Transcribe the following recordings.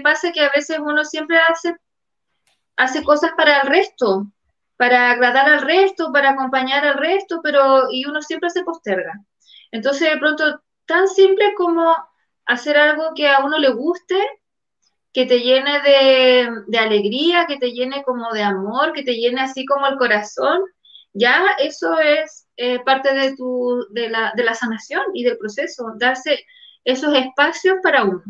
pasa que a veces uno siempre hace, hace cosas para el resto, para agradar al resto, para acompañar al resto, pero y uno siempre se posterga. Entonces, de pronto, tan simple como hacer algo que a uno le guste, que te llene de, alegría, que te llene como de amor, que te llene así como el corazón, ya eso es eh, parte de, tu, de, la, de la sanación y del proceso, darse esos espacios para uno.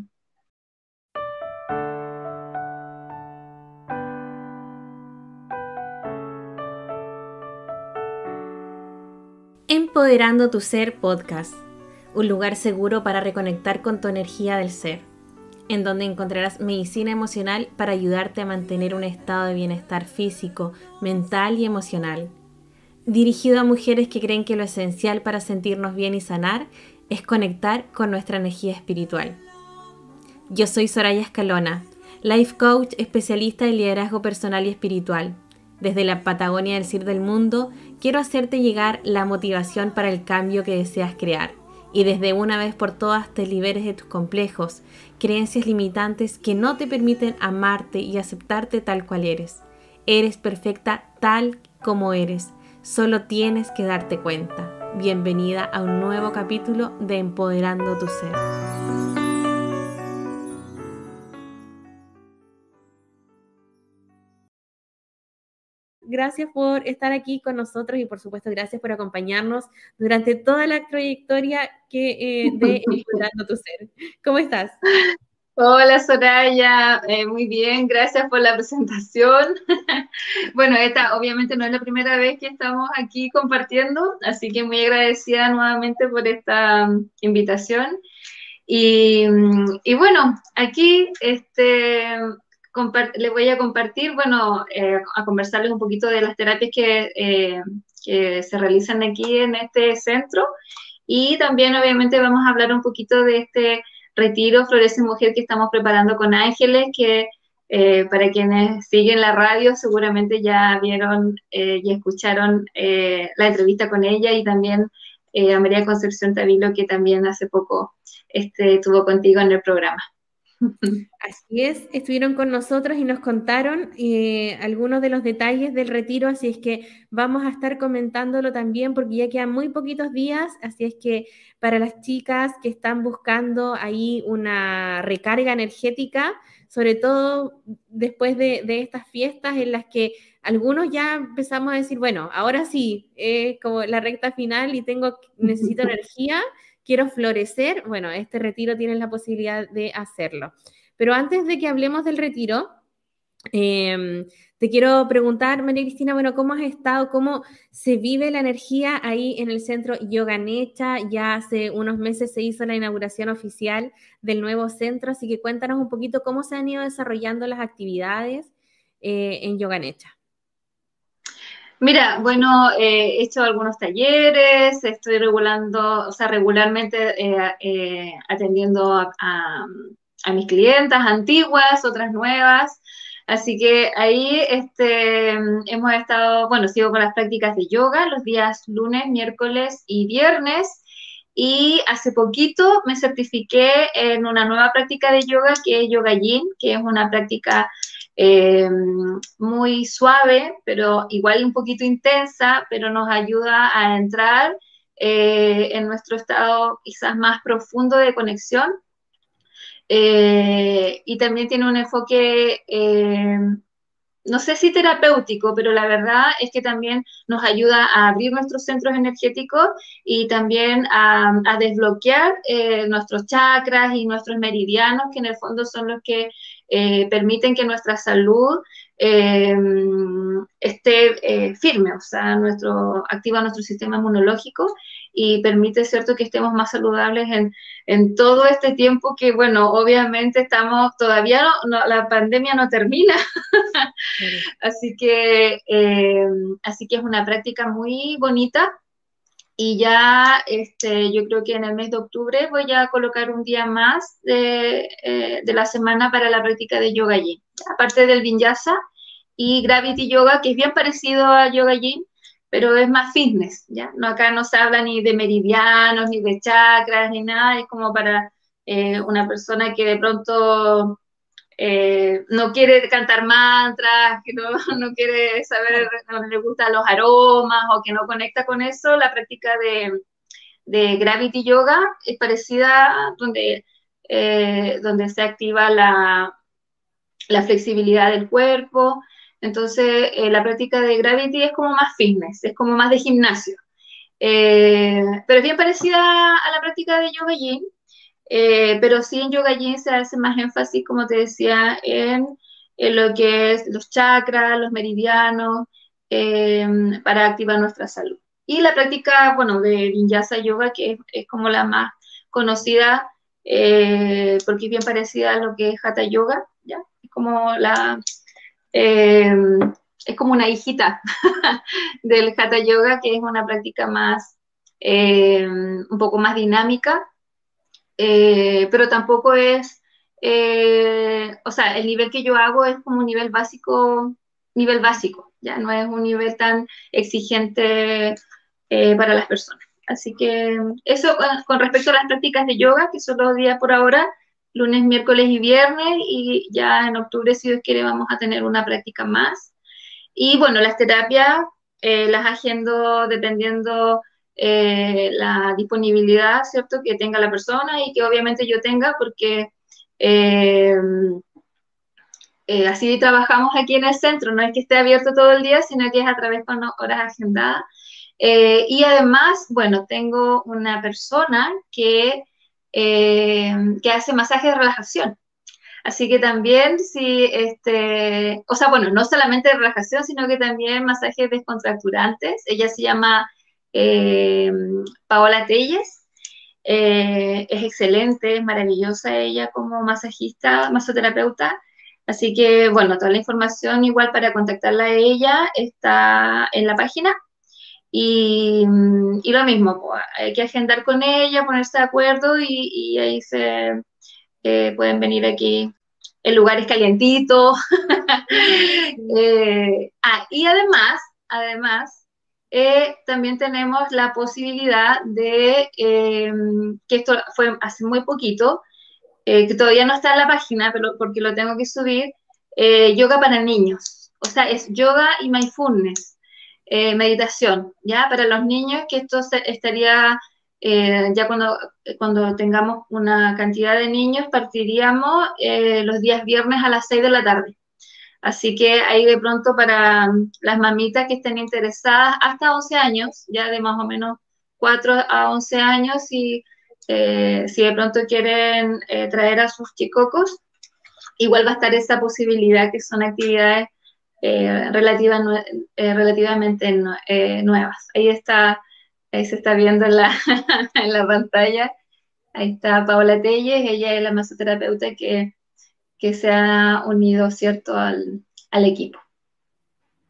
Empoderando tu Ser Podcast, un lugar seguro para reconectar con tu energía del ser, en donde encontrarás medicina emocional para ayudarte a mantener un estado de bienestar físico, mental y emocional. Dirigido a mujeres que creen que lo esencial para sentirnos bien y sanar es conectar con nuestra energía espiritual. Yo soy Soraya Escalona, life coach especialista en liderazgo personal y espiritual desde la Patagonia del Cir del Mundo, quiero hacerte llegar la motivación para el cambio que deseas crear y desde una vez por todas te liberes de tus complejos, creencias limitantes que no te permiten amarte y aceptarte tal cual eres. Eres perfecta tal como eres, solo tienes que darte cuenta. Bienvenida a un nuevo capítulo de Empoderando tu Ser. Gracias por estar aquí con nosotros y por supuesto gracias por acompañarnos durante toda la trayectoria que, eh, de Explorando tu Ser. ¿Cómo estás? Hola Soraya, eh, muy bien, gracias por la presentación. bueno, esta obviamente no es la primera vez que estamos aquí compartiendo, así que muy agradecida nuevamente por esta mm, invitación. Y, mm, y, bueno, aquí este, le voy a compartir, bueno, eh, a conversarles un poquito de las terapias eh, que, se realizan aquí en este centro y también obviamente vamos a hablar un poquito de este retiro Florece Mujer que estamos preparando con Ángeles, que eh, para quienes siguen la radio seguramente ya vieron y escucharon la entrevista con ella y también a María Concepción Tavilo que también hace poco este, estuvo contigo en el programa. Así es, estuvieron con nosotros y nos contaron eh, algunos de los detalles del retiro, así es que vamos a estar comentándolo también porque ya quedan muy poquitos días, así es que para las chicas que están buscando ahí una recarga energética, sobre todo después de, estas fiestas en las que algunos ya empezamos a decir, bueno, ahora sí, es como la recta final y tengo, necesito energía quiero florecer, bueno, este retiro tiene la posibilidad de hacerlo. Pero antes de que hablemos del retiro, em, te quiero preguntar, María Cristina, bueno, ¿cómo has estado? ¿Cómo se vive la energía ahí en el centro Yoga Necha? Ya hace unos meses se hizo la inauguración oficial del nuevo centro, así que cuéntanos un poquito cómo se han ido desarrollando las actividades eh, en Yoga Necha. Mira, bueno, eh, he hecho algunos talleres, estoy regulando, o sea, regularmente eh, eh, atendiendo a, mis clientas antiguas, otras nuevas. Así que ahí este, hemos estado, bueno, sigo con las prácticas de yoga los días lunes, miércoles y viernes. Y hace poquito me certifiqué en una nueva práctica de yoga que es Yoga Yin, que es una práctica eh, muy suave, pero igual un poquito intensa, pero nos ayuda a entrar eh, en nuestro estado quizás más profundo de conexión. Eh, y también tiene un enfoque no sé si terapéutico, pero la verdad es que también nos ayuda a abrir nuestros centros energéticos y también a, desbloquear eh, nuestros chakras y nuestros meridianos, que en el fondo son los que eh, permiten que nuestra salud eh, esté firme, o sea, activa nuestro sistema inmunológico y permite, ¿cierto?, que estemos más saludables en, en todo este tiempo que, bueno, obviamente estamos, todavía no, la pandemia no termina, así, que, eh, así que es una práctica muy bonita. Y ya este, yo creo que en el mes de octubre voy a colocar un día más de, eh, de la semana para la práctica de yoga yin. Aparte del vinyasa y gravity yoga, que es bien parecido a yoga yin, pero es más fitness, ¿ya? No, acá no se habla ni de meridianos, ni de chakras, ni nada, es como para eh, una persona que de pronto eh, no quiere cantar mantras, que no, no, quiere saber, no le gustan los aromas o que no conecta con eso, la práctica de, de Gravity Yoga es parecida donde, eh, donde se activa la, la, flexibilidad del cuerpo. Entonces, eh, la práctica de Gravity es como más fitness, es como más de gimnasio. pero es bien parecida a la práctica de Yoga Yin, eh, pero sí en Yoga Yin se hace más énfasis, como te decía, en, lo que es los chakras, los meridianos, em, para activar nuestra salud. Y la práctica, bueno, de Vinyasa Yoga, que es, como la más conocida, eh, porque es bien parecida a lo que es Hatha Yoga, ¿ya? Es como la... Em, es como una hijita del Hatha Yoga, que es una práctica más, em, un poco más dinámica, eh, pero tampoco es, eh, o sea, el nivel que yo hago es como un nivel básico, nivel básico, ya no es un nivel tan exigente eh, para las personas. Así que eso con respecto a las prácticas de yoga, que son los días por ahora, lunes, miércoles y viernes, y ya en octubre, si Dios quiere, vamos a tener una práctica más. Y bueno, las terapias las agendo dependiendo eh, la disponibilidad, ¿cierto?, que tenga la persona y que obviamente yo tenga, porque eh, eh, así trabajamos aquí en el centro, no es que esté abierto todo el día, sino que es a través de horas agendadas. y además, bueno, tengo una persona que, que hace masaje de relajación. Así que también, si, este, o sea, bueno, no solamente de relajación, sino que también masajes descontracturantes. Ella se llama eh, Paola Telles. Eh, es excelente, es maravillosa ella como masajista, masoterapeuta. Así que, bueno, toda la información igual para contactarla a ella está en la página. Y, lo mismo, pues, hay que agendar con ella, ponerse de acuerdo y, ahí se eh, pueden venir aquí en lugares calientitos. ah, y además, además, eh, también tenemos la posibilidad de, eh, que esto fue hace muy poquito, eh, que todavía no está en la página, pero porque lo tengo que subir, yoga para niños. O sea, es yoga y mindfulness, meditación, ¿ya? Para los niños, que esto estaría, ya cuando, cuando tengamos una cantidad de niños, partiríamos los días viernes a las 6 de la tarde. Así que ahí de pronto para las mamitas que estén interesadas hasta 11 años, ya de más o menos 4 a 11 años, y eh, si de pronto quieren eh, traer a sus chicocos, igual va a estar esa posibilidad que son actividades eh, relativamente nuevas. Ahí está, ahí se está viendo en la, en la pantalla. Ahí está Paola Telles, ella es la masoterapeuta que que se ha unido, ¿cierto?, al, equipo.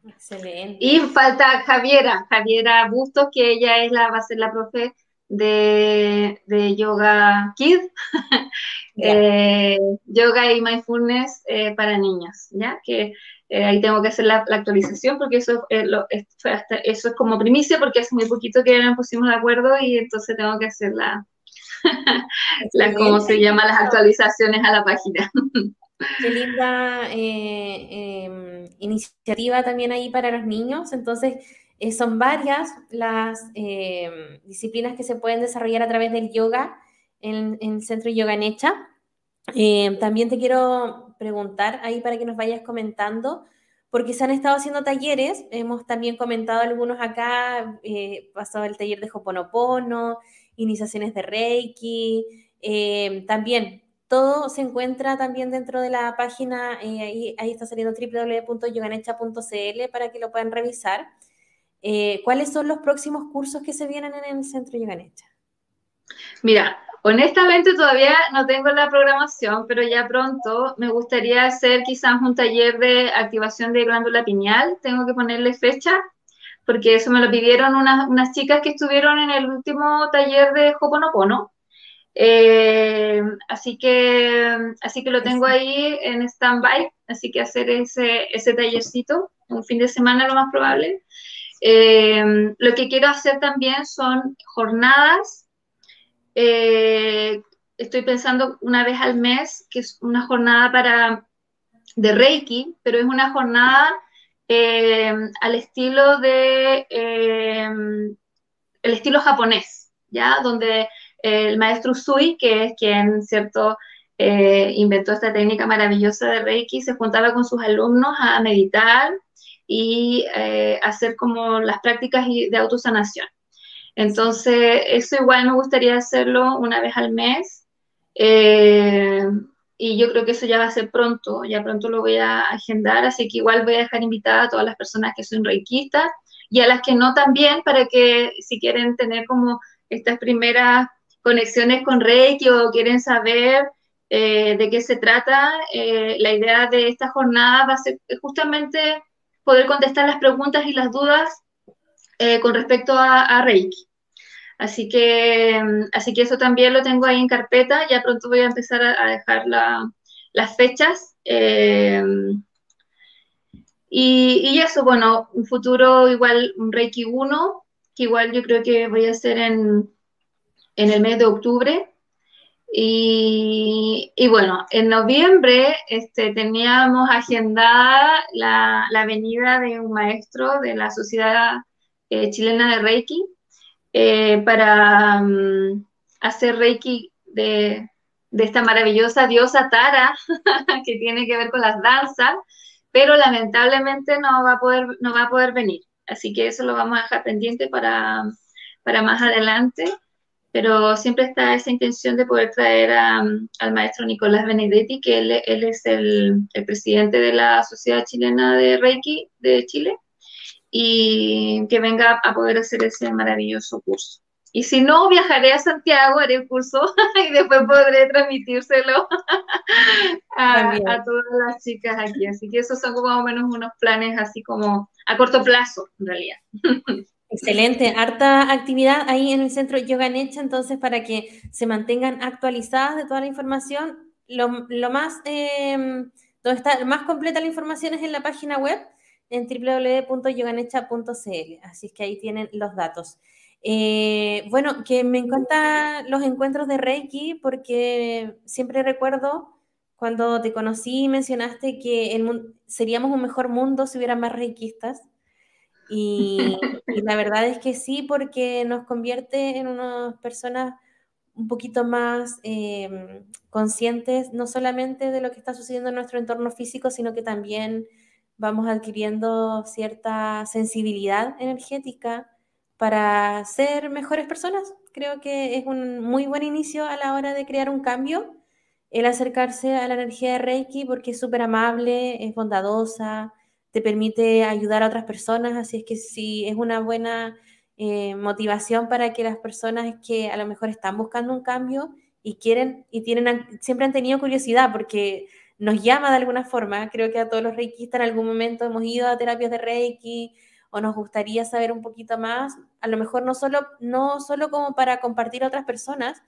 Excelente. Y falta Javiera, Javiera Bustos, que ella es la, va a ser la profe de, Yoga Kid, eh, Yoga y Mindfulness eh, para niños, ¿ya? Que eh, ahí tengo que hacer la, actualización porque eso, eso es como primicia porque hace muy poquito que nos pusimos de acuerdo y entonces tengo que hacer la, la ¿cómo se llama? Las actualizaciones a la página. Qué linda eh, em, iniciativa también ahí para los niños. Entonces, eh, son varias las em, disciplinas que se pueden desarrollar a través del yoga en, el Centro Yoga Necha. Em, también te quiero preguntar ahí para que nos vayas comentando, porque se han estado haciendo talleres, hemos también comentado algunos acá, eh, pasado el taller de Hoponopono, iniciaciones de Reiki, también todo se encuentra también dentro de la página, eh, ahí, está saliendo www.yoganecha.cl para que lo puedan revisar. Eh, ¿Cuáles son los próximos cursos que se vienen en el Centro Yoganecha? Mira, honestamente todavía no tengo la programación, pero ya pronto me gustaría hacer quizás un taller de activación de glándula pineal. Tengo que ponerle fecha, porque eso me lo pidieron unas, unas chicas que estuvieron en el último taller de Hoponopono. Eh, así, que, así que lo tengo ahí en stand-by, así que hacer ese, ese tallercito, un fin de semana lo más probable. Eh, lo que quiero hacer también son jornadas. Eh, estoy pensando una vez al mes, que es una jornada para de Reiki, pero es una jornada eh, al estilo de eh, el estilo japonés, ¿ya? Donde el maestro Sui, que es quien, ¿cierto?, eh, inventó esta técnica maravillosa de Reiki, se juntaba con sus alumnos a meditar y hacer como las prácticas de autosanación. Entonces, eso igual me gustaría hacerlo una vez al mes y yo creo que eso ya va a ser pronto, ya pronto lo voy a agendar, así que igual voy a dejar invitada a todas las personas que son reikistas y a las que no también, para que si quieren tener como estas primeras conexiones con Reiki o quieren saber eh, de qué se trata, eh, la idea de esta jornada va a ser justamente poder contestar las preguntas y las dudas eh, con respecto a Reiki. Así que, así que eso también lo tengo ahí en carpeta. Ya pronto voy a empezar a, dejar las fechas. Eh, y, eso, bueno, un futuro igual, un Reiki 1, que igual yo creo que voy a hacer en, el mes de octubre. Y, bueno, en noviembre este, teníamos agendada la, venida de un maestro de la Sociedad eh, Chilena de Reiki, eh, para mm, hacer Reiki de, esta maravillosa diosa Tara, que tiene que ver con las danzas, pero lamentablemente no va a poder, no va a poder venir. Así que eso lo vamos a dejar pendiente para, para más adelante, pero siempre está esa intención de poder traer al maestro Nicolás Benedetti, que él, es el, el, presidente de la Sociedad Chilena de Reiki de Chile, y que venga a poder hacer ese maravilloso curso. Y si no, viajaré a Santiago, haré el curso y después podré transmitírselo a, todas las chicas aquí. Así que esos son como más o menos unos planes así como a corto plazo, en realidad. Excelente, harta actividad ahí en el centro Yoga Necha, entonces para que se mantengan actualizadas de toda la información. Lo, más, eh, donde está más completa la información es en la página web en www.yoganecha.cl. Así que ahí tienen los datos. Eh, bueno, que me encantan los encuentros de Reiki porque siempre recuerdo cuando te conocí mencionaste que el, seríamos un mejor mundo si hubiera más reikistas. Y, la verdad es que sí, porque nos convierte en unas personas un poquito más em, conscientes, no solamente de lo que está sucediendo en nuestro entorno físico, sino que también vamos adquiriendo cierta sensibilidad energética para ser mejores personas. Creo que es un muy buen inicio a la hora de crear un cambio, el acercarse a la energía de Reiki porque es súper amable, es bondadosa, te permite ayudar a otras personas, así es que sí, es una buena eh, motivación para que las personas que a lo mejor están buscando un cambio y quieren y tienen siempre han tenido curiosidad porque nos llama de alguna forma. Creo que a todos los reikistas en algún momento hemos ido a terapias de reiki o nos gustaría saber un poquito más, a lo mejor no solo, no solo como para compartir a otras personas,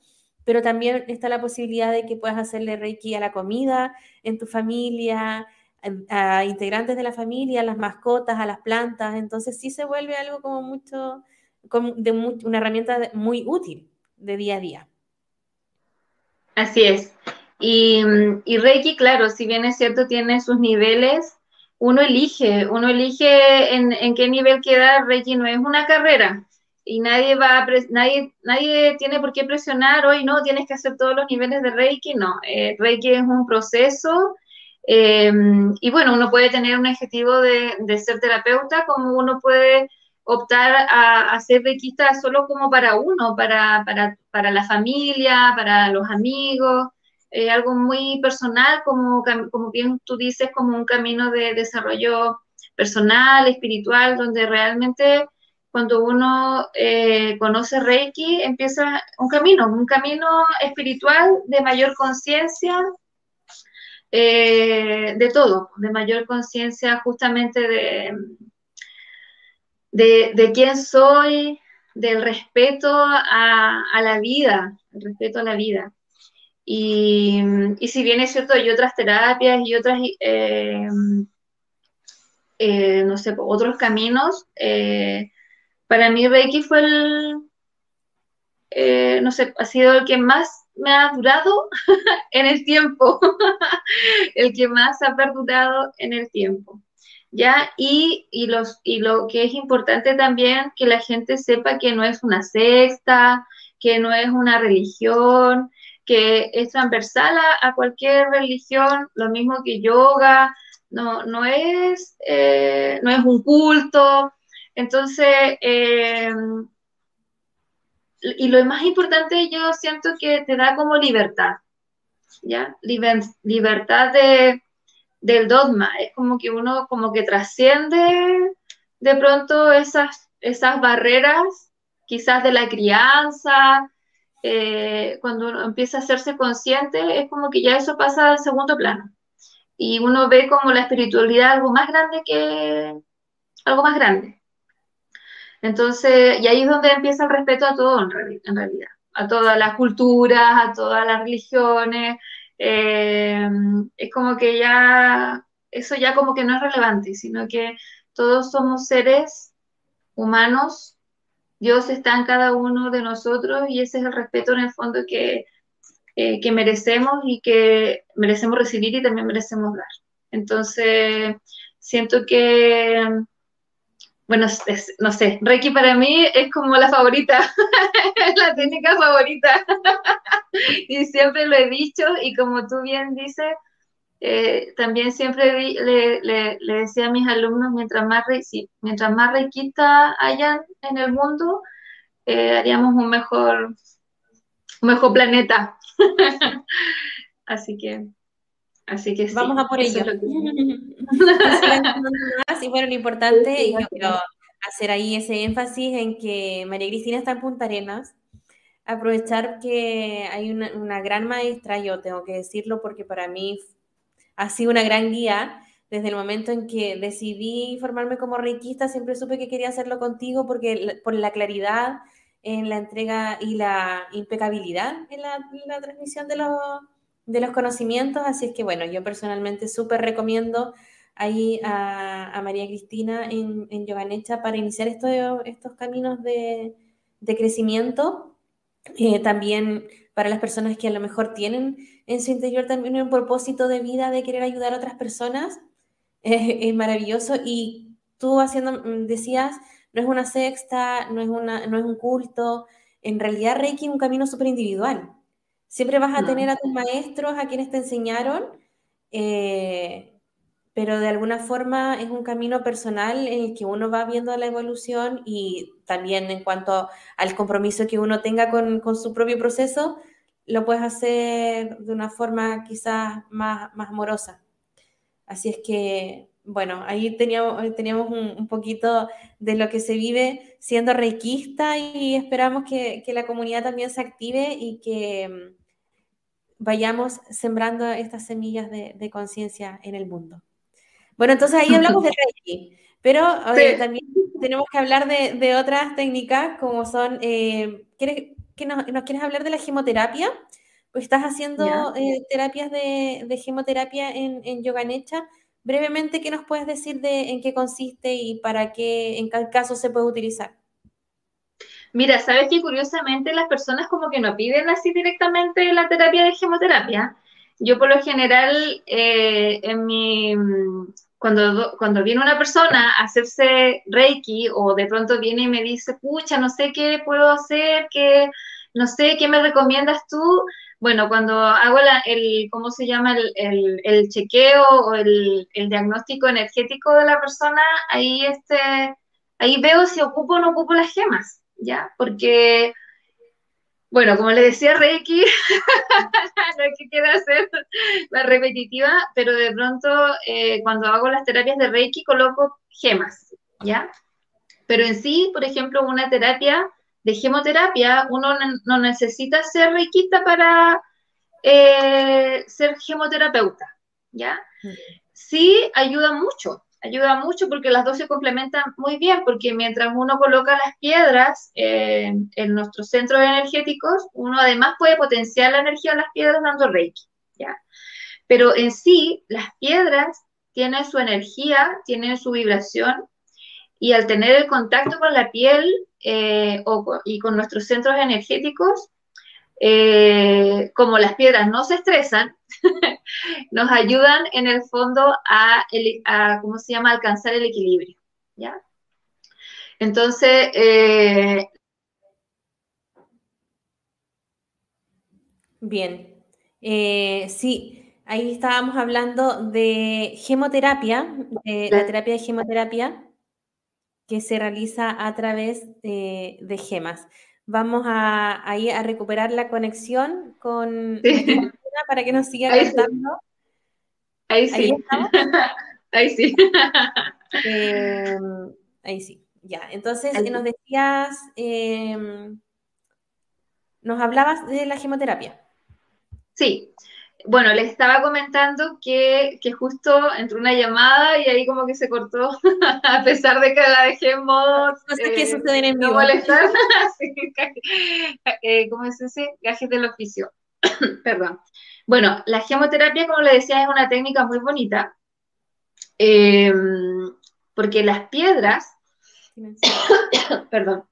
pero también está la posibilidad de que puedas hacerle reiki a la comida en tu familia, a, integrantes de la familia, a las mascotas, a las plantas. Entonces sí se vuelve algo como mucho, como una herramienta muy útil de día a día. Así es. Y, Reiki, claro, si bien es cierto, tiene sus niveles, uno elige, uno elige en, qué nivel queda. Reiki no es una carrera y nadie va a nadie, nadie tiene por qué presionar hoy, no, tienes que hacer todos los niveles de Reiki, no, eh, Reiki es un proceso eh, y bueno, uno puede tener un objetivo de, ser terapeuta como uno puede optar a, a, ser reikista solo como para uno, para, para, para la familia, para los amigos. Eh, algo muy personal, como, como bien tú dices, como un camino de desarrollo personal, espiritual, donde realmente cuando uno eh, conoce Reiki empieza un camino, un camino espiritual de mayor conciencia eh, de todo, de mayor conciencia justamente de, de, quién soy, del respeto a, la vida, el respeto a la vida. Y, si bien es cierto, hay otras terapias y otras, eh, eh, no sé, otros caminos, para mí Reiki fue el, no sé, ha sido el que más me ha durado en el tiempo, el que más ha perdurado en el tiempo. ¿Ya? Y, los, y lo que es importante también, que la gente sepa que no es una sexta, que no es una religión, que es transversal a, cualquier religión, lo mismo que yoga, no, no, es, eh, no es un culto. Entonces, eh, y lo más importante yo siento que te da como libertad, ¿ya? libertad de, del dogma, es como que uno como que trasciende de pronto esas, esas barreras, quizás de la crianza, eh, cuando uno empieza a hacerse consciente, es como que ya eso pasa al segundo plano. Y uno ve como la espiritualidad algo más grande que algo más grande. Entonces, y ahí es donde empieza el respeto a todo en, realidad, a todas las culturas, a todas las religiones. Eh, es como que ya, eso ya como que no es relevante, sino que todos somos seres humanos, Dios está en cada uno de nosotros y ese es el respeto en el fondo que, eh, que merecemos y que merecemos recibir y también merecemos dar. Entonces, siento que bueno, no sé, Reiki para mí es como la favorita, la técnica favorita. y siempre lo he dicho y como tú bien dices, eh, también siempre le, decía a mis alumnos, mientras más, mientras más reikista hayan en el mundo, eh, haríamos un mejor, un mejor planeta. así que... Así que Vamos a por ello. y bueno, lo importante, y yo quiero hacer ahí ese énfasis en que María Cristina está en Punta Arenas, aprovechar que hay una, gran maestra, yo tengo que decirlo porque para mí ha sido una gran guía. Desde el momento en que decidí formarme como reikista, siempre supe que quería hacerlo contigo porque por la claridad en la entrega y la impecabilidad en la, en la transmisión de los, de los conocimientos, así es que bueno, yo personalmente súper recomiendo ahí a, María Cristina en, en para iniciar estos caminos de, crecimiento. Eh, también para las personas que a lo mejor tienen en su interior también un propósito de vida de querer ayudar a otras personas, es maravilloso. Y tú haciendo, mm, decías, no es una sexta, no es, una, no es un culto, en realidad Reiki es un camino súper individual. Siempre vas a tener a tus maestros, a quienes te enseñaron, eh, pero de alguna forma es un camino personal en el que uno va viendo la evolución y también en cuanto al compromiso que uno tenga con, su propio proceso, lo puedes hacer de una forma quizás más, más amorosa. Así es que, bueno, ahí teníamos, teníamos un, poquito de lo que se vive siendo reikista y esperamos que, que la comunidad también se active y que vayamos sembrando estas semillas de, conciencia en el mundo. Bueno, entonces ahí hablamos de Reiki, pero también tenemos que hablar de, otras técnicas como son, eh, ¿quieres, que nos, quieres hablar de la gemoterapia? Pues estás haciendo eh, terapias de, de, gemoterapia en, en Yoga Necha. Brevemente, ¿qué nos puedes decir de en qué consiste y para qué, en qué caso se puede utilizar? Mira, sabes que curiosamente las personas como que no piden así directamente la terapia de gemoterapia. Yo por lo general, eh, en mi, cuando, cuando viene una persona a hacerse Reiki o de pronto viene y me dice, pucha, no sé qué puedo hacer, qué, no sé qué me recomiendas tú. Bueno, cuando hago el, ¿cómo se llama? El, el, chequeo o el, el, diagnóstico energético de la persona, ahí, este, ahí veo si ocupo o no ocupo las gemas. ¿Ya? Porque, bueno, como le decía Reiki, no es que quiera hacer la repetitiva, pero de pronto eh, cuando hago las terapias de Reiki coloco gemas, ¿ya? Pero en sí, por ejemplo, una terapia de gemoterapia, uno no necesita ser reikista para eh, ser gemoterapeuta, ¿ya? Mm. Sí ayuda mucho, ayuda mucho porque las dos se complementan muy bien, porque mientras uno coloca las piedras eh, en nuestros centros energéticos, uno además puede potenciar la energía de las piedras dando reiki, ¿ya? Pero en sí, las piedras tienen su energía, tienen su vibración, y al tener el contacto con la piel eh, y con nuestros centros energéticos, eh, como las piedras no se estresan, nos ayudan en el fondo a, ¿cómo se llama?, alcanzar el equilibrio, ¿ya? Entonces, eh, Bien, eh, sí, ahí estábamos hablando de gemoterapia, de la terapia de gemoterapia que se realiza a través de, gemas. Vamos a, ahí a recuperar la conexión con para que nos siga ahí Ahí sí. Ahí, sí. Em, ahí sí, ya. Entonces, nos decías, em, nos hablabas de la gemoterapia. Sí, bueno, les estaba comentando que, justo entró una llamada y ahí como que se cortó, a pesar de que la dejé en modo... Cosas que suceden en vivo. No molestar, eh, ¿cómo es ese? Gajes del oficio. Perdón. Bueno, la gemoterapia, como le decía, es una técnica muy bonita, eh, porque las piedras, perdón,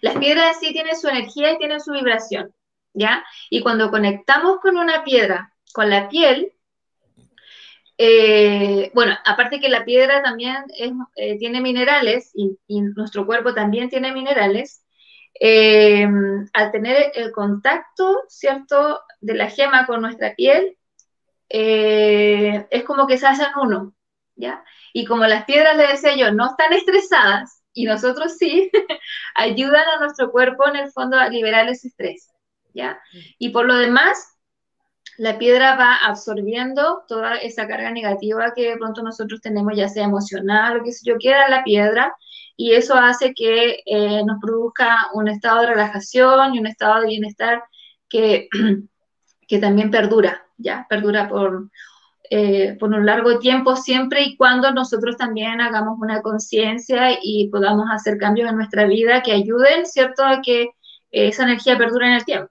las piedras sí tienen su energía y tienen su vibración. ¿ya? Y cuando conectamos con una piedra, con la piel, eh, bueno, aparte que la piedra también eh, tiene minerales y, nuestro cuerpo también tiene minerales, eh, al tener el contacto, ¿cierto?, de la gema con nuestra piel, es como que se hacen uno, ¿ya? Y como las piedras, le decía yo, no están estresadas, y nosotros sí, ayudan a nuestro cuerpo en el fondo a liberar ese estrés. Y por lo demás, la piedra va absorbiendo toda esa carga negativa que de pronto nosotros tenemos, ya sea emocional o que sé yo, queda la piedra, y eso hace que eh, nos produzca un estado de relajación y un estado de bienestar que, que también perdura, ¿ya? Perdura por, eh, por un largo tiempo siempre y cuando nosotros también hagamos una conciencia y podamos hacer cambios en nuestra vida que ayuden, ¿cierto?, a que esa energía perdure en el tiempo.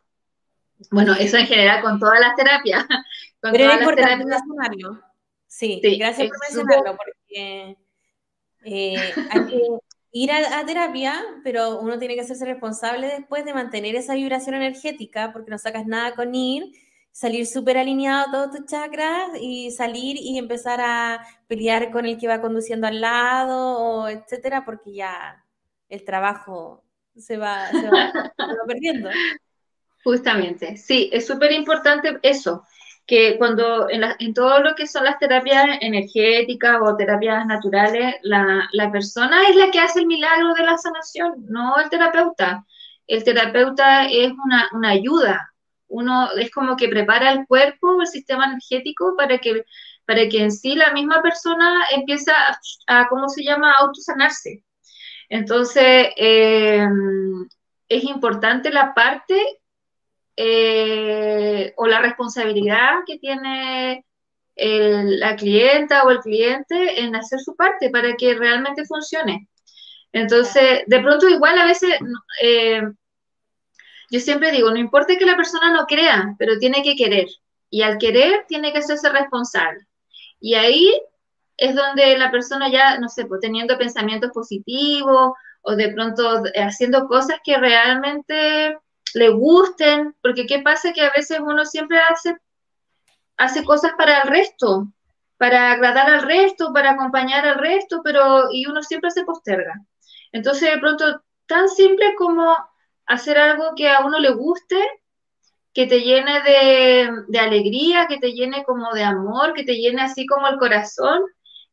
Bueno, eso en general con todas las terapias. Con Pero es importante mencionarlo. Sí, gracias por mencionarlo, porque eh, hay que ir a, terapia, pero uno tiene que hacerse responsable después de mantener esa vibración energética, porque no sacas nada con ir, salir súper alineado todos tus chakras y salir y empezar a pelear con el que va conduciendo al lado, etcétera, porque ya el trabajo se va, se va perdiendo. Justamente, sí, es súper importante eso, que cuando en, todo lo que son las terapias energéticas o terapias naturales, la, persona es la que hace el milagro de la sanación, no el terapeuta. El terapeuta es una, ayuda, uno es como que prepara el cuerpo, el sistema energético para que, para que en sí la misma persona empiece a, ¿cómo se llama?, a autosanarse. Entonces, eh, es importante la parte eh, o la responsabilidad que tiene la clienta o el cliente en hacer su parte para que realmente funcione. Entonces, de pronto igual a veces, eh, yo siempre digo, no importa que la persona no crea, pero tiene que querer. Y al querer tiene que hacerse responsable. Y ahí es donde la persona ya, no sé, pues teniendo pensamientos positivos o de pronto haciendo cosas que realmente le gusten, porque qué pasa que a veces uno siempre hace, hace cosas para el resto, para agradar al resto, para acompañar al resto, pero y uno siempre se posterga. Entonces, de pronto, tan simple como hacer algo que a uno le guste, que te llene de, alegría, que te llene como de amor, que te llene así como el corazón,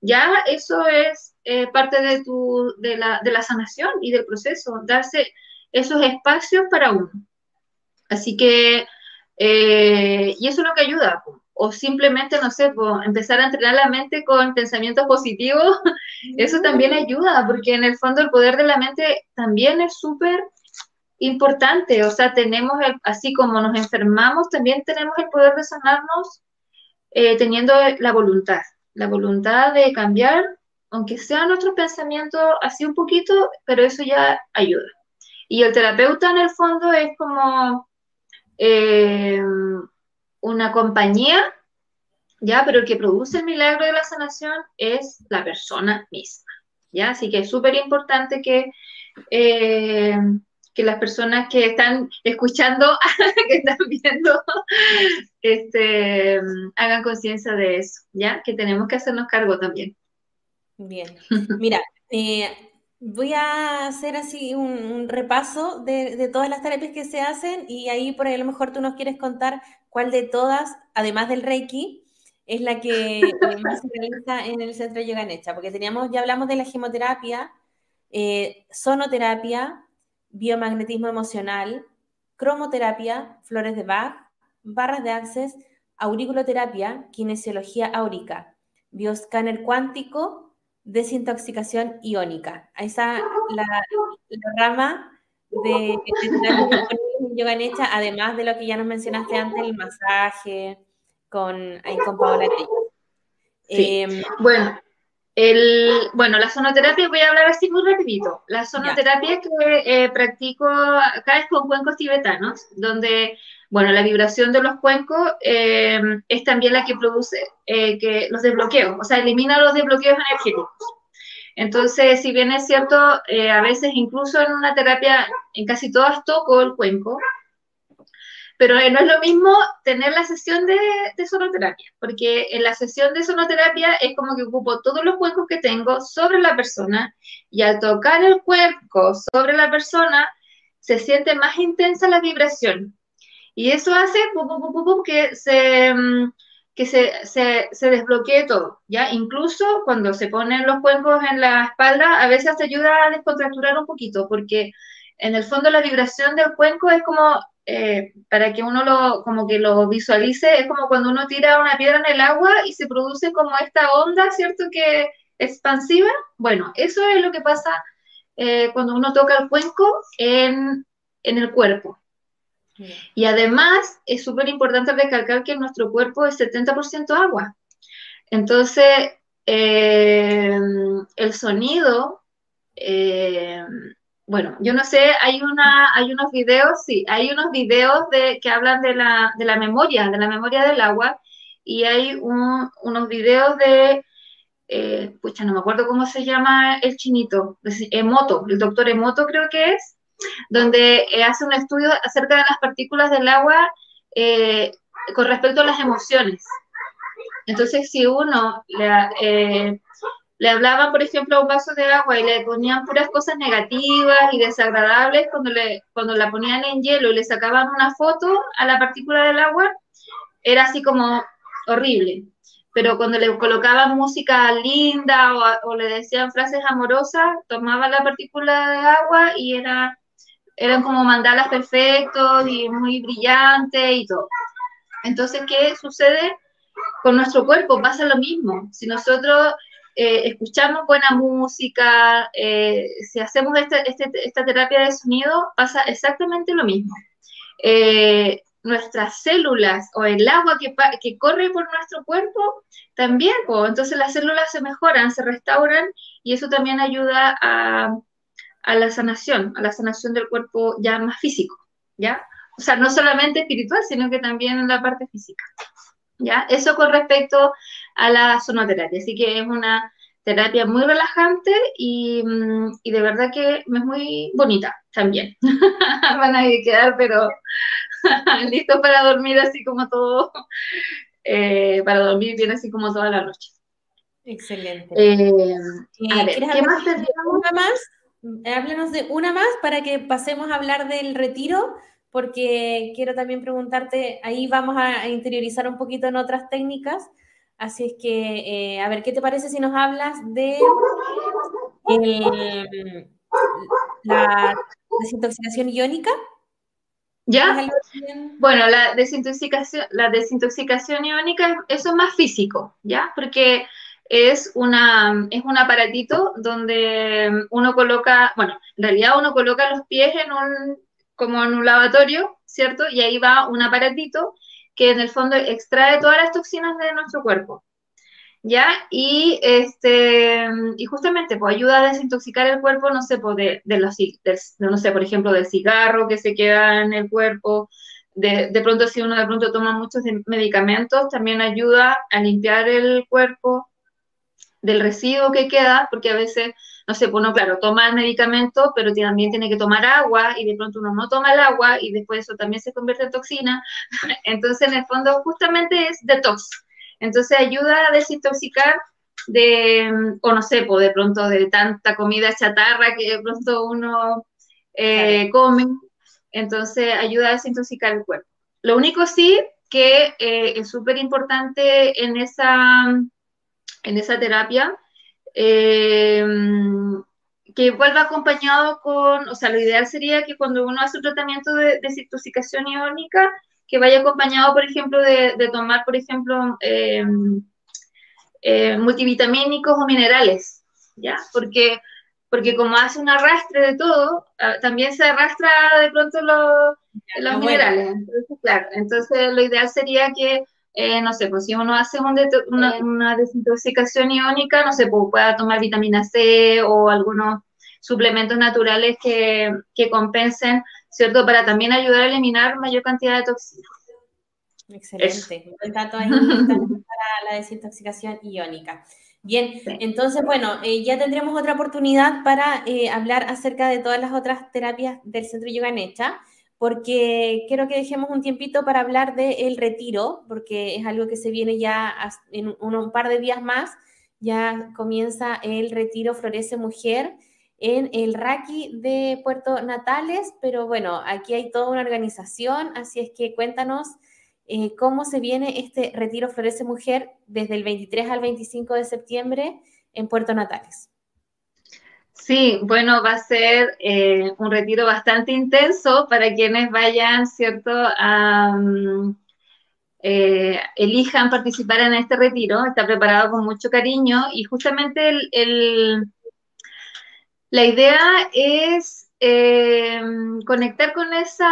ya eso es eh, parte de, tu, de, la, de la sanación y del proceso, darse esos espacios para uno. Así que, eh, y eso es lo que ayuda, o simplemente, no sé, empezar a entrenar la mente con pensamientos positivos, eso también ayuda, porque en el fondo el poder de la mente también es súper importante, o sea, tenemos, así como nos enfermamos, también tenemos el poder de sanarnos eh, teniendo la voluntad, la voluntad de cambiar, aunque sean nuestros pensamientos así un poquito, pero eso ya ayuda. Y el terapeuta en el fondo es como eh, una compañía, ¿ya? Pero el que produce el milagro de la sanación es la persona misma, ¿ya? Así que es súper importante que, eh, que las personas que están escuchando, que están viendo, este, hagan conciencia de eso, ¿ya? Que tenemos que hacernos cargo también. Bien. Mira, eh, voy a hacer así un, repaso de, todas las terapias que se hacen y ahí por ahí a lo mejor tú nos quieres contar cuál de todas, además del Reiki, es la que más se realiza en el centro Yoga Necha, porque teníamos, ya hablamos de la gemoterapia, eh, sonoterapia, biomagnetismo emocional, cromoterapia, flores de Bach, barras de access, auriculoterapia, kinesiología áurica, bioscáner cuántico, desintoxicación iónica. Ahí está la, rama de, de yoga necha, además de lo que ya nos mencionaste antes, el masaje con, con Paola sí. Em, bueno, el, bueno, la sonoterapia, voy a hablar así muy rapidito. La sonoterapia que eh, practico acá es con cuencos tibetanos, donde, bueno, la vibración de los cuencos eh, es también la que produce eh, que los desbloqueos, o sea, elimina los desbloqueos energéticos. Entonces, si bien es cierto, a veces incluso en una terapia, en casi todas toco el cuenco, pero no es lo mismo tener la sesión de, sonoterapia, porque en la sesión de sonoterapia es como que ocupo todos los cuencos que tengo sobre la persona y al tocar el cuenco sobre la persona se siente más intensa la vibración. Y eso hace que se, mm, que se, se, desbloquee todo, ¿ya? Incluso cuando se ponen los cuencos en la espalda, a veces te ayuda a descontracturar un poquito, porque en el fondo la vibración del cuenco es como eh, para que uno lo, como que lo visualice, es como cuando uno tira una piedra en el agua y se produce como esta onda, ¿cierto? Que expansiva. Bueno, eso es lo que pasa eh, cuando uno toca el cuenco en, el cuerpo. Y además es súper importante recalcar que nuestro cuerpo es 70% agua. Entonces, eh, el sonido bueno, yo no sé, hay, una, hay unos videos, sí, hay unos videos de, que hablan de la, de la memoria, de la memoria del agua, y hay unos videos de, eh, pucha, no me acuerdo cómo se llama el chinito, Emoto, el doctor Emoto creo que es, donde eh, hace un estudio acerca de las partículas del agua eh, con respecto a las emociones. Entonces, si uno le, le hablaban, por ejemplo, a un vaso de agua y le ponían puras cosas negativas y desagradables, cuando, le, cuando la ponían en hielo y le sacaban una foto a la partícula del agua, era así como horrible. Pero cuando le colocaban música linda o, le decían frases amorosas, tomaban la partícula de agua y era, eran como mandalas perfectos y muy brillantes y todo. Entonces, ¿qué sucede? Con nuestro cuerpo pasa lo mismo. Si nosotros eh, escuchamos buena música, eh, si hacemos este, este, esta terapia de sonido, pasa exactamente lo mismo. Eh, nuestras células o el agua que, que, corre por nuestro cuerpo también, entonces las células se mejoran, se restauran y eso también ayuda a, a, la sanación, a la sanación del cuerpo ya más físico, ¿ya? O sea, no solamente espiritual, sino que también en la parte física, ¿ya? Eso con respecto a la sonoterapia. Así que es una terapia muy relajante y, mm, y de verdad que es muy bonita también. Van a quedar, pero listos para dormir así como todo, eh, para dormir bien así como toda la noche. Excelente. Eh, a ver, ¿qué más una más? Háblanos de una más para que pasemos a hablar del retiro, porque quiero también preguntarte, ahí vamos a interiorizar un poquito en otras técnicas, Así es que, eh, a ver, ¿qué te parece si nos hablas de la desintoxicación iónica? ¿Ya? Bueno, la desintoxicación, la desintoxicación iónica, eso es más físico, ¿ya? Porque es, una, es un aparatito donde uno coloca, bueno, en realidad uno coloca los pies en un, como en un lavatorio, ¿cierto? Y ahí va un aparatito que en el fondo extrae todas las toxinas de nuestro cuerpo. ¿Ya? Y, este, y justamente pues, ayuda a desintoxicar el cuerpo, no sé, pues, de, los, no sé, por ejemplo, del cigarro que se queda en el cuerpo, de, de, pronto si uno de pronto toma muchos medicamentos, también ayuda a limpiar el cuerpo. Del residuo que queda, porque a veces, no sé, pues no, claro, toma el medicamento, pero también tiene que tomar agua y de pronto uno no toma el agua y después eso también se convierte en toxina. Entonces, en el fondo, justamente es detox. Entonces, ayuda a desintoxicar de, o no sé, pues de pronto de tanta comida chatarra que de pronto uno eh, come. Entonces, ayuda a desintoxicar el cuerpo. Lo único sí que eh, es súper importante en esa en esa terapia, eh, que vuelva acompañado con, o sea, lo ideal sería que cuando uno hace un tratamiento de desintoxicación iónica, que vaya acompañado, por ejemplo, de, tomar, por ejemplo, eh, eh, multivitamínicos o minerales, ¿ya? Porque, porque como hace un arrastre de todo, ah, también se arrastra de pronto los, los minerales. Entonces, claro, entonces lo ideal sería que eh, no sé, pues si uno hace una, desintoxicación iónica, no sé, pues pueda tomar vitamina C o algunos suplementos naturales que, compensen, ¿cierto? Para también ayudar a eliminar mayor cantidad de toxinas. Excelente. Un dato ahí para la desintoxicación iónica. Bien, entonces, bueno, eh, ya tendremos otra oportunidad para eh, hablar acerca de todas las otras terapias del Centro Yoga Necha porque quiero que dejemos un tiempito para hablar del retiro, porque es algo que se viene ya en un, par de días más, ya comienza el retiro Florece Mujer en el Raki de Puerto Natales, pero bueno, aquí hay toda una organización, así es que cuéntanos eh, cómo se viene este retiro Florece Mujer desde el 23 al 25 de septiembre en Puerto Natales. Sí, bueno, va a ser eh, un retiro bastante intenso para quienes vayan, ¿cierto? Mm, eh, elijan participar en este retiro. Está preparado con mucho cariño y justamente la idea es eh, conectar con esa,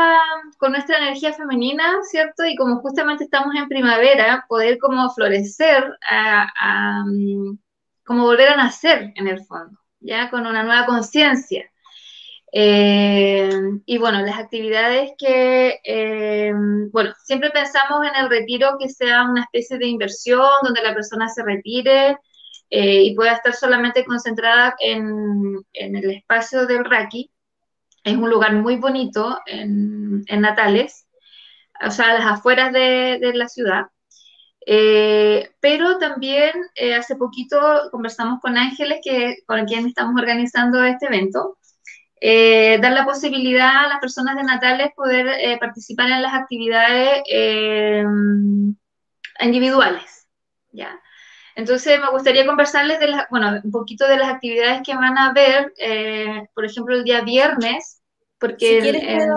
con nuestra energía femenina, ¿cierto? Y como justamente estamos en primavera, poder como florecer, mm, como volver a nacer en el fondo ya con una nueva conciencia. Eh, y bueno, las actividades que, eh, bueno, siempre pensamos en el retiro que sea una especie de inversión donde la persona se retire eh, y pueda estar solamente concentrada en, el espacio del Raki. Es un lugar muy bonito en, Natales, o sea, a las afueras de, de la ciudad. Eh, pero también eh, hace poquito conversamos con Ángeles, que, con quien estamos organizando este evento, eh, dar la posibilidad a las personas de Natales poder participar en las actividades individuales, ¿ya? Entonces me gustaría conversarles de bueno, un poquito de las actividades que van a ver, por ejemplo, el día viernes, porque... Si quieres,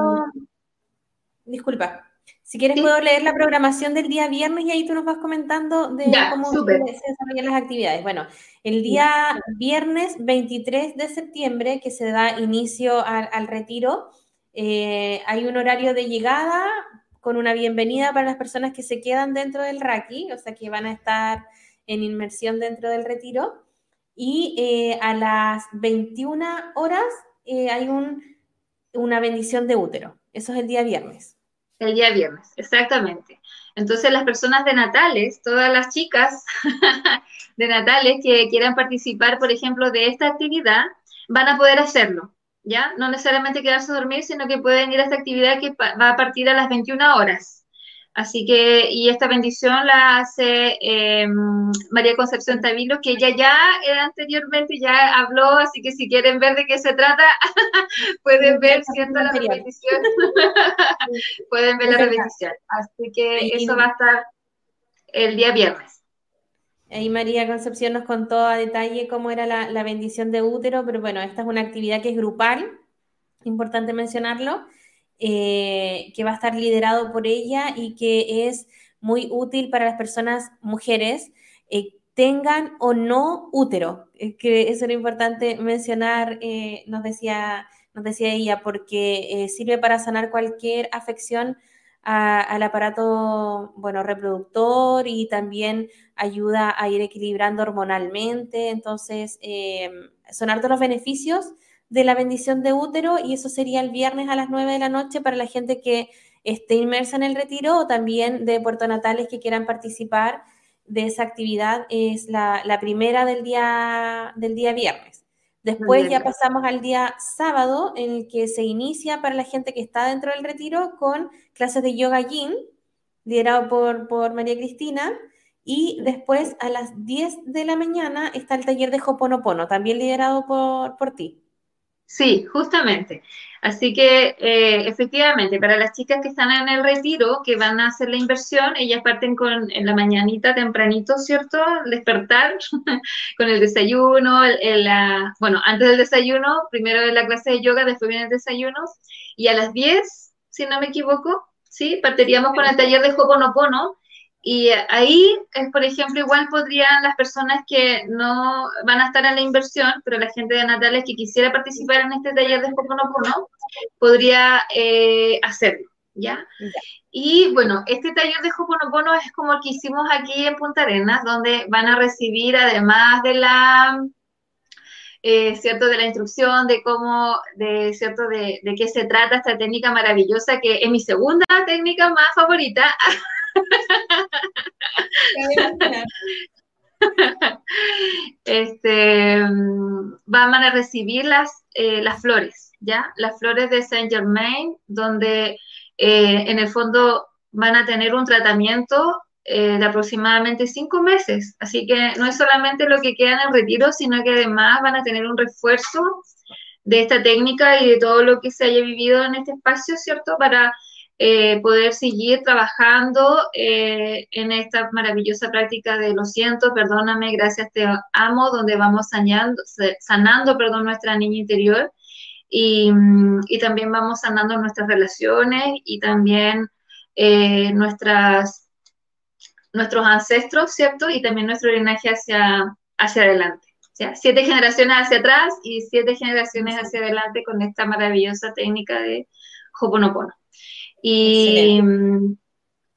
Disculpa. Si quieres, puedo leer la programación del día viernes y ahí tú nos vas comentando de cómo se desarrollan las actividades. Bueno, el día viernes 23 de septiembre, que se da inicio al, retiro, eh, hay un horario de llegada con una bienvenida para las personas que se quedan dentro del Raki, o sea que van a estar en inmersión dentro del retiro. Y eh, a las 21 horas eh, hay un, una bendición de útero. Eso es el día viernes. El día viernes, exactamente. Entonces las personas de Natales, todas las chicas de Natales que quieran participar, por ejemplo, de esta actividad, van a poder hacerlo, ¿ya? No necesariamente quedarse a dormir, sino que pueden ir a esta actividad que va a partir a las 21 horas. Así que, y esta bendición la hace em, María Concepción Tavilo, que ella ya eh, anteriormente ya habló, así que si quieren ver de qué se trata, pueden ver, ¿cierto? La repetición. pueden ver la repetición. Así que eso va a estar el día viernes. Ahí María Concepción nos contó a detalle cómo era la, la bendición de útero, pero bueno, esta es una actividad que es grupal, importante mencionarlo. Eh, que va a estar liderado por ella y que es muy útil para las personas mujeres, eh, tengan o no útero, que eso era importante mencionar, eh, nos, decía, nos decía ella, porque sirve para sanar cualquier afección al aparato bueno, reproductor y también ayuda a ir equilibrando hormonalmente. Entonces, son hartos los beneficios de la bendición de útero y eso sería el viernes a las 9 de la noche para la gente que esté inmersa en el retiro o también de Puerto Natales que quieran participar de esa actividad es la, primera del día, del día viernes. Después ya pasamos al día sábado, en el que se inicia para la gente que está dentro del retiro con clases de yoga yin, liderado por, por María Cristina. Y después a las 10 de la mañana está el taller de Hoponopono, también liderado por, por ti. Sí, justamente. Así que eh, efectivamente, para las chicas que están en el retiro, que van a hacer la inversión, ellas parten con en la mañanita tempranito, ¿cierto? Despertar con el desayuno, el, bueno, antes del desayuno, primero la clase de yoga, después viene el desayuno, y a las 10, si no me equivoco, ¿sí? Partiríamos con el taller de Hoponopono, y ahí, por ejemplo, igual podrían las personas que no van a estar en la inversión, pero la gente de Natales que quisiera participar en este taller de Hoponopono, podría eh, hacerlo, ¿ya? Y bueno, este taller de Hoponopono es como el que hicimos aquí en Punta Arenas, donde van a recibir, además de la, eh, ¿cierto? De la instrucción de cómo, de, ¿cierto? De, de qué se trata esta técnica maravillosa, que es mi segunda técnica más favorita. este, van a recibir las, eh, las flores, ¿ya? Las flores de Saint Germain, donde eh, en el fondo van a tener un tratamiento eh, de aproximadamente cinco meses. Así que no es solamente lo que queda en retiro, sino que además van a tener un refuerzo de esta técnica y de todo lo que se haya vivido en este espacio, ¿cierto? Para eh, poder seguir trabajando eh, en esta maravillosa práctica de lo siento, perdóname, gracias, te amo, donde vamos sanando, sanando perdón, nuestra niña interior y, y también vamos sanando nuestras relaciones y también eh, nuestras, nuestros ancestros, ¿cierto? Y también nuestro linaje hacia, hacia adelante. Siete generaciones hacia atrás y siete generaciones hacia adelante con esta maravillosa técnica de Hoponopono. Y mm,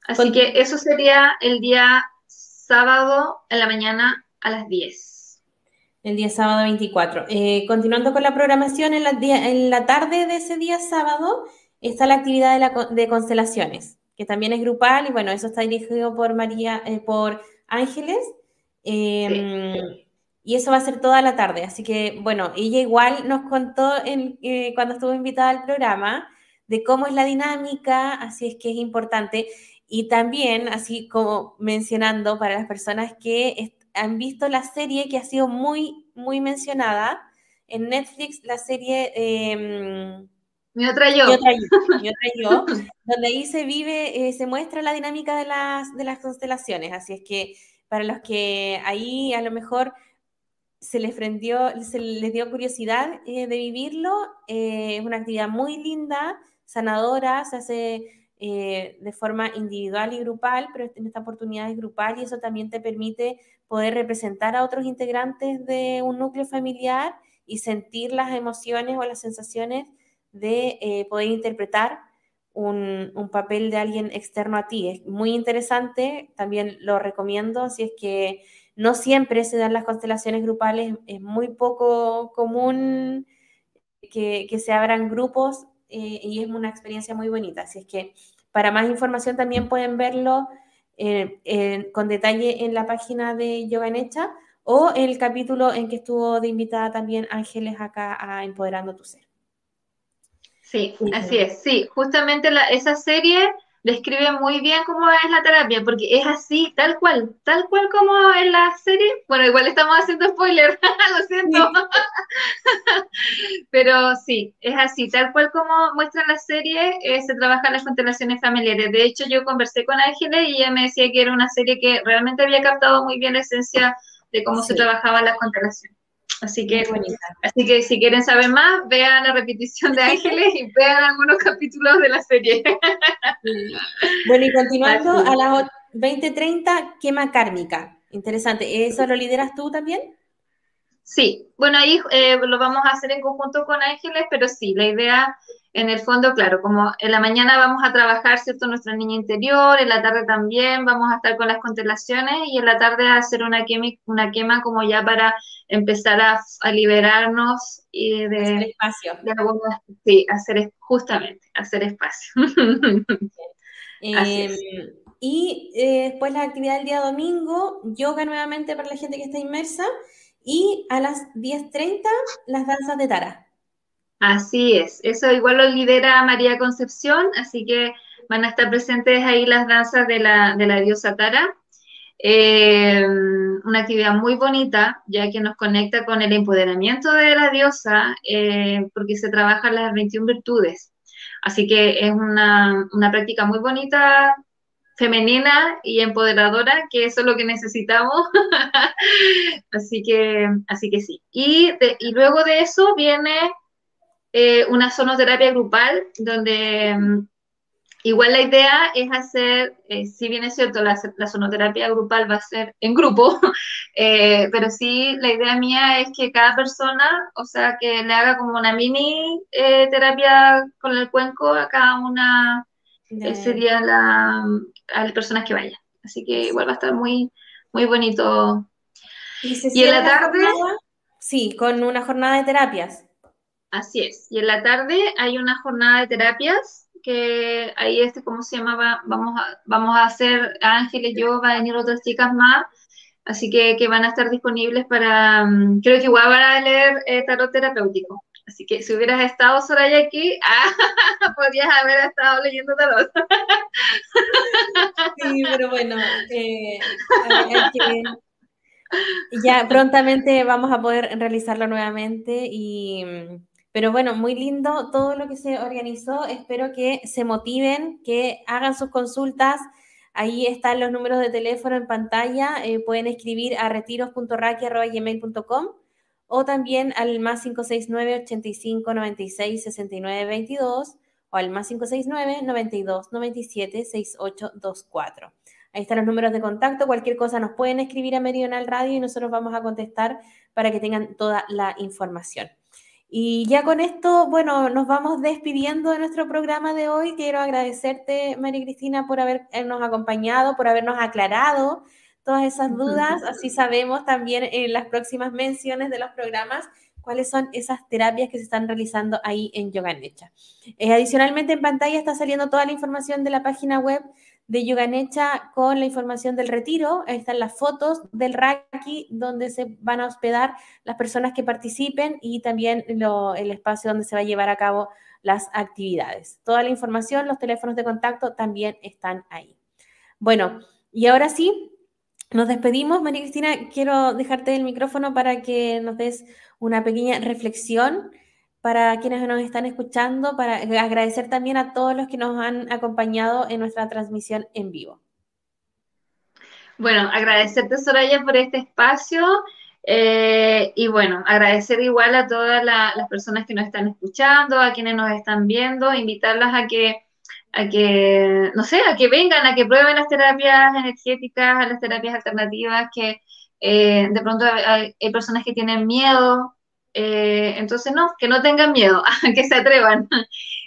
así que eso sería el día sábado en la mañana a las 10. El día sábado 24. Eh, continuando con la programación, en la, en la, tarde de ese día sábado está la actividad de, la, de, constelaciones, que también es grupal y bueno, eso está dirigido por María, eh, por Ángeles. Em, y eso va a ser toda la tarde. Así que, bueno, ella igual nos contó en, eh, cuando estuvo invitada al programa de cómo es la dinámica, así es que es importante. Y también, así como mencionando para las personas que han visto la serie que ha sido muy, muy mencionada en Netflix, la serie... Eh, mi otra yo. Mi otra yo, donde ahí se vive, eh, se muestra la dinámica de las, de las constelaciones. Así es que para los que ahí a lo mejor se les, prendió, se les dio curiosidad eh, de vivirlo, eh, es una actividad muy linda, sanadora, se hace eh, de forma individual y grupal, pero en esta oportunidad es grupal y eso también te permite poder representar a otros integrantes de un núcleo familiar y sentir las emociones o las sensaciones de eh, poder interpretar un, papel de alguien externo a ti. Es muy interesante, también lo recomiendo, si es que no siempre se dan las constelaciones grupales, es muy poco común que, que se abran grupos eh, y es una experiencia muy bonita. Así es que para más información también pueden verlo eh, con detalle en la página de Yoga en Hecha o el capítulo en que estuvo de invitada también Ángeles acá a Empoderando tu Ser. Sí, así es. Sí, justamente esa serie describe muy bien cómo es la terapia, porque es así, tal cual, tal cual como en la serie. Bueno, igual estamos haciendo spoiler, lo siento. Pero sí, es así, tal cual como muestra la serie, eh, se trabajan las constelaciones familiares. De hecho, yo conversé con Ángeles y ella me decía que era una serie que realmente había captado muy bien la esencia de cómo se trabajaban las constelaciones. Así que, así que si quieren saber más, vean la repetición de Ángeles y vean algunos capítulos de la serie. Bueno, y continuando a las 20:30, quema kármica. Interesante. ¿Eso lo lideras tú también? Sí, bueno, ahí eh, lo vamos a hacer en conjunto con Ángeles, pero sí, la idea en el fondo, claro, como en la mañana vamos a trabajar, ¿cierto?, nuestra niña interior, en la tarde también vamos a estar con las constelaciones y en la tarde a hacer una quema, una quema como ya para empezar a, liberarnos y de... Hacer espacio. sí, hacer, justamente, hacer espacio. Em, Y eh, después la actividad del día domingo, yoga nuevamente para la gente que está inmersa. Y a las 10.30 las danzas de Tara. Así es, eso igual lo lidera María Concepción, así que van a estar presentes ahí las danzas de la, de la diosa Tara. Eh, una actividad muy bonita, ya que nos conecta con el empoderamiento de la diosa, eh, porque se trabajan las 21 virtudes. Así que es una, una práctica muy bonita, femenina y empoderadora, que eso es lo que necesitamos. así, que, así que sí. Y, y luego de eso viene eh, una sonoterapia grupal, donde mm, Igual la idea es hacer, eh, si bien es cierto, la, sonoterapia grupal va a ser en grupo, eh, pero sí la idea mía es que cada persona, o sea, que le haga como una mini terapia con el cuenco a cada una, sería la, a las personas que vayan. Así que igual va a estar muy, muy bonito. Y, en la tarde... sí, con una jornada de terapias. Así es. Y en la tarde hay una jornada de terapias que ahí este, ¿cómo se llamaba? Vamos a, vamos a hacer Ángeles, yo, va a venir otras chicas más, así que, que van a estar disponibles para, mm, creo que igual van a leer eh, tarot terapéutico. Así que si hubieras estado Soraya aquí, ah, podrías haber estado leyendo tarot. Sí, pero bueno, eh, ya prontamente vamos a poder realizarlo nuevamente y pero bueno, muy lindo todo lo que se organizó. Espero que se motiven, que hagan sus consultas. Ahí están los números de teléfono en pantalla. Eh, pueden escribir a retiros.raki.gmail.com o también al más 569 85 96 69 22 o al más 569 92 97 6824. Ahí están los números de contacto. Cualquier cosa nos pueden escribir a Meridional Radio y nosotros vamos a contestar para que tengan toda la información. Y ya con esto, bueno, nos vamos despidiendo de nuestro programa de hoy. Quiero agradecerte, María Cristina, por habernos acompañado, por habernos aclarado todas esas dudas. Así sabemos también en las próximas menciones de los programas cuáles son esas terapias que se están realizando ahí en Yoga Necha. Eh, adicionalmente, en pantalla está saliendo toda la información de la página web de Yoganecha con la información del retiro. Ahí están las fotos del Raki donde se van a hospedar las personas que participen y también el espacio donde se va a llevar a cabo las actividades. Toda la información, los teléfonos de contacto también están ahí. Bueno, y ahora sí, nos despedimos. María Cristina, quiero dejarte el micrófono para que nos des una pequeña reflexión para quienes nos están escuchando, para agradecer también a todos los que nos han acompañado en nuestra transmisión en vivo. Bueno, agradecerte Soraya por este espacio eh, y bueno, agradecer igual a todas las personas que nos están escuchando, a quienes nos están viendo, invitarlas a que, a que, no sé, a que vengan, a que prueben las terapias energéticas, las terapias alternativas, que eh, de pronto hay personas que tienen miedo eh, entonces, no, que no tengan miedo, que se atrevan.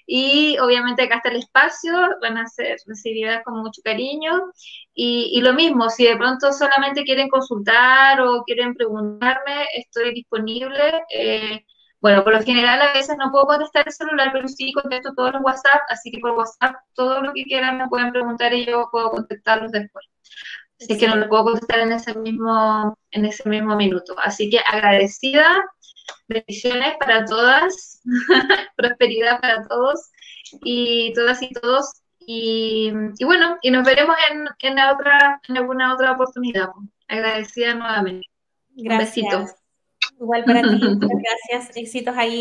Y obviamente acá está el espacio, van a ser recibidas con mucho cariño. Y, lo mismo, si de pronto solamente quieren consultar o quieren preguntarme, estoy disponible. Eh, bueno, por lo general a veces no puedo contestar el celular, pero sí contesto todos los WhatsApp, así que por WhatsApp todo lo que quieran me pueden preguntar y yo puedo contestarlos después. Así que no lo puedo contestar en ese mismo, en ese mismo minuto. Así que agradecida bendiciones para todas, prosperidad para todos y todas y todos. Y, bueno, y nos veremos en, en, la otra, en alguna otra oportunidad. Agradecida nuevamente. Gracias. Un besito. Igual para ti, gracias. Éxitos ahí.